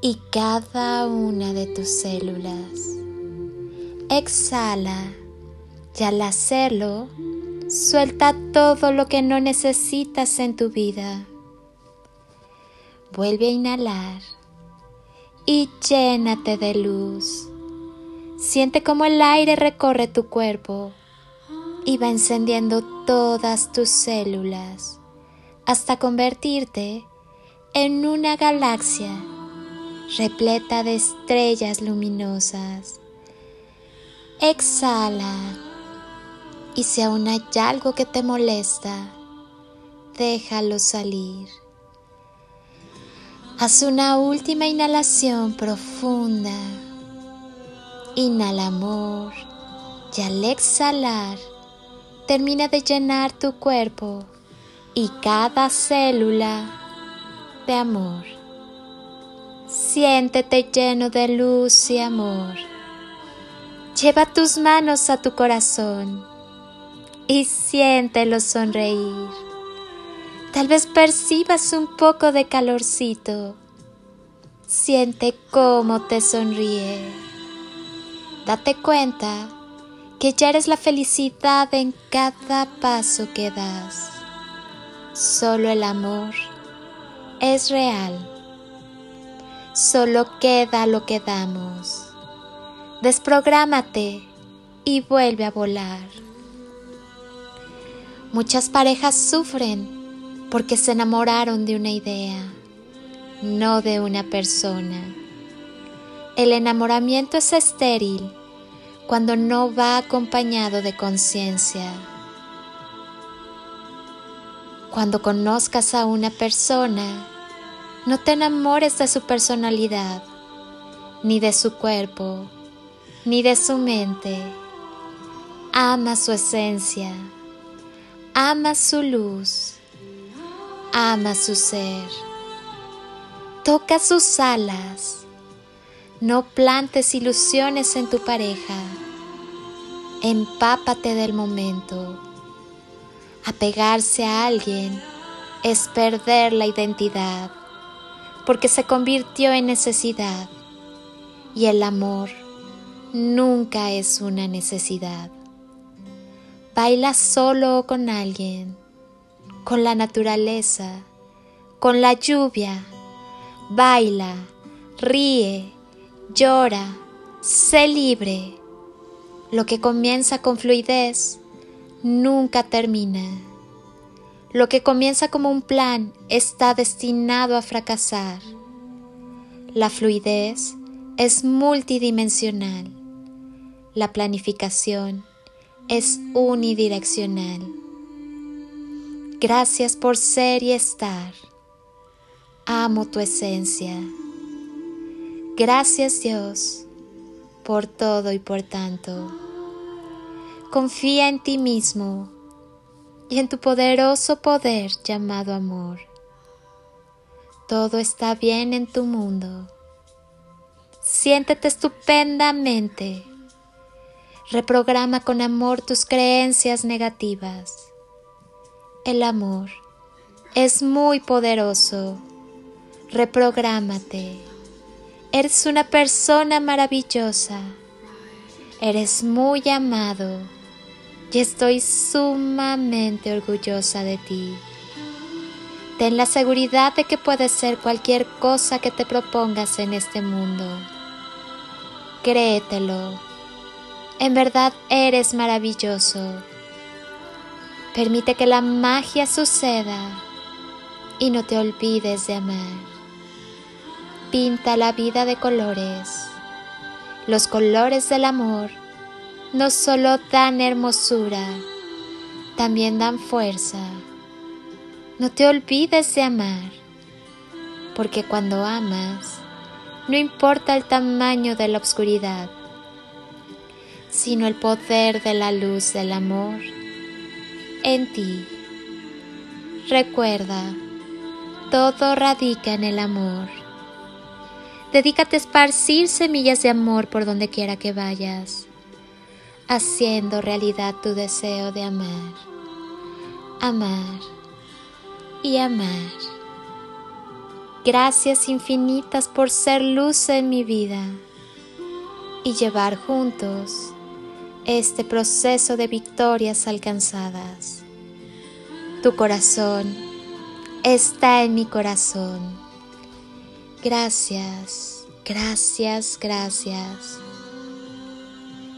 y cada una de tus células. Exhala y al hacerlo, suelta todo lo que no necesitas en tu vida. Vuelve a inhalar y llénate de luz. Siente cómo el aire recorre tu cuerpo y va encendiendo todas tus células hasta convertirte en una galaxia repleta de estrellas luminosas. Exhala y si aún hay algo que te molesta, déjalo salir. Haz una última inhalación profunda. Inhala amor y al exhalar termina de llenar tu cuerpo y cada célula de amor. Siéntete lleno de luz y amor. Lleva tus manos a tu corazón y siéntelo sonreír. Tal vez percibas un poco de calorcito. Siente cómo te sonríe. Date cuenta que ya eres la felicidad en cada paso que das. Solo el amor es real. Solo queda lo que damos. Desprográmate y vuelve a volar. Muchas parejas sufren porque se enamoraron de una idea, no de una persona. El enamoramiento es estéril cuando no va acompañado de conciencia. Cuando conozcas a una persona, no te enamores de su personalidad, ni de su cuerpo, ni de su mente. Ama su esencia, ama su luz, ama su ser. Toca sus alas no plantes ilusiones en tu pareja. Empápate del momento. Apegarse a alguien es perder la identidad, porque se convirtió en necesidad. Y el amor nunca es una necesidad. Baila solo o con alguien, con la naturaleza, con la lluvia. Baila, ríe, llora, sé libre. Lo que comienza con fluidez nunca termina. Lo que comienza como un plan está destinado a fracasar. La fluidez es multidimensional. La planificación es unidireccional. Gracias por ser y estar. Amo tu esencia. Gracias Dios por todo y por tanto. Confía en ti mismo y en tu poderoso poder llamado amor. Todo está bien en tu mundo. Siéntete estupendamente. Reprograma con amor tus creencias negativas. El amor es muy poderoso. Reprográmate. Eres una persona maravillosa. Eres muy amado y estoy sumamente orgullosa de ti. Ten la seguridad de que puedes ser cualquier cosa que te propongas en este mundo. Créetelo. En verdad eres maravilloso. Permite que la magia suceda y no te olvides de amar pinta la vida de colores. Los colores del amor no solo dan hermosura, también dan fuerza. No te olvides de amar, porque cuando amas, no importa el tamaño de la oscuridad, sino el poder de la luz del amor en ti. Recuerda, todo radica en el amor. Dedícate a esparcir semillas de amor por donde quiera que vayas, haciendo realidad tu deseo de amar, amar y amar. Gracias infinitas por ser luz en mi vida y llevar juntos este proceso de victorias alcanzadas. Tu corazón está en mi corazón. Gracias, gracias, gracias.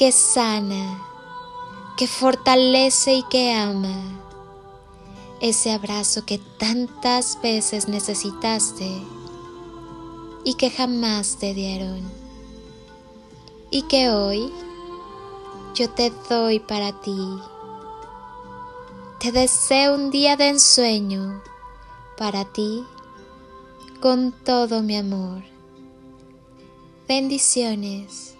que sana, que fortalece y que ama ese abrazo que tantas veces necesitaste y que jamás te dieron. Y que hoy yo te doy para ti. Te deseo un día de ensueño para ti con todo mi amor. Bendiciones